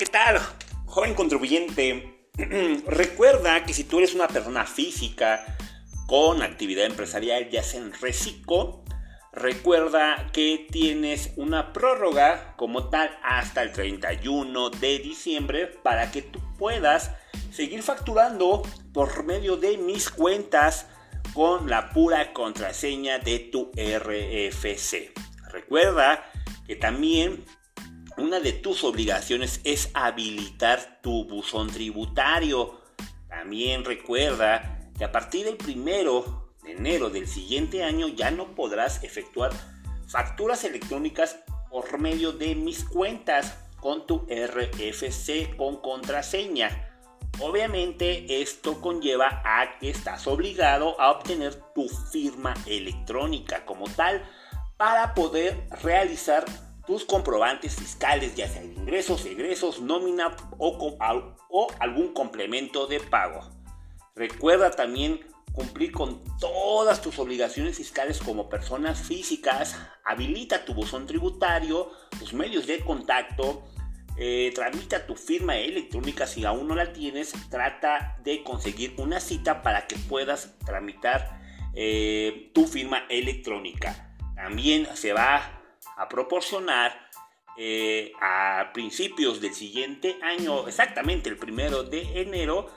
¿qué tal? Joven contribuyente, recuerda que si tú eres una persona física con actividad empresarial, ya sea en reciclo, recuerda que tienes una prórroga como tal hasta el 31 de diciembre para que tú puedas seguir facturando por medio de mis cuentas con la pura contraseña de tu RFC. Recuerda que también una de tus obligaciones es habilitar tu buzón tributario. También recuerda que a partir del primero de enero del siguiente año ya no podrás efectuar facturas electrónicas por medio de mis cuentas con tu RFC con contraseña. Obviamente esto conlleva a que estás obligado a obtener tu firma electrónica como tal para poder realizar tus comprobantes fiscales, ya sean ingresos, egresos, nómina o, o algún complemento de pago. Recuerda también cumplir con todas tus obligaciones fiscales como personas físicas, habilita tu buzón tributario, tus medios de contacto, eh, tramita tu firma electrónica si aún no la tienes, trata de conseguir una cita para que puedas tramitar eh, tu firma electrónica. También se va a proporcionar eh, a principios del siguiente año, exactamente el primero de enero,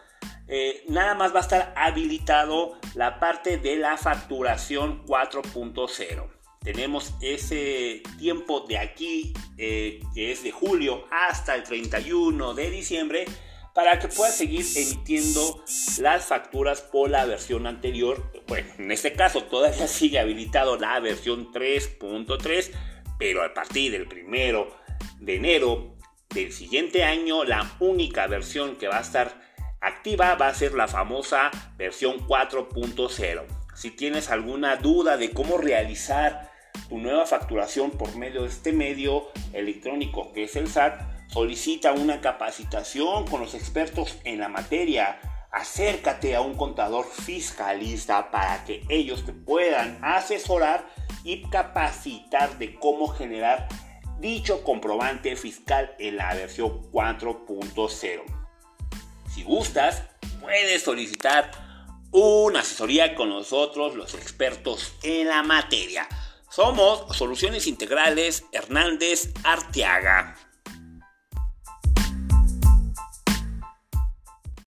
eh, nada más va a estar habilitado la parte de la facturación 4.0. Tenemos ese tiempo de aquí, eh, que es de julio hasta el 31 de diciembre, para que puedas seguir emitiendo las facturas por la versión anterior. Bueno, en este caso todavía sigue habilitado la versión 3.3 pero a partir del primero de enero del siguiente año, la única versión que va a estar activa va a ser la famosa versión 4.0. Si tienes alguna duda de cómo realizar tu nueva facturación por medio de este medio electrónico que es el SAT, solicita una capacitación con los expertos en la materia. Acércate a un contador fiscalista para que ellos te puedan asesorar y capacitar de cómo generar dicho comprobante fiscal en la versión 4.0. Si gustas, puedes solicitar una asesoría con nosotros, los expertos en la materia. Somos Soluciones Integrales Hernández Arteaga.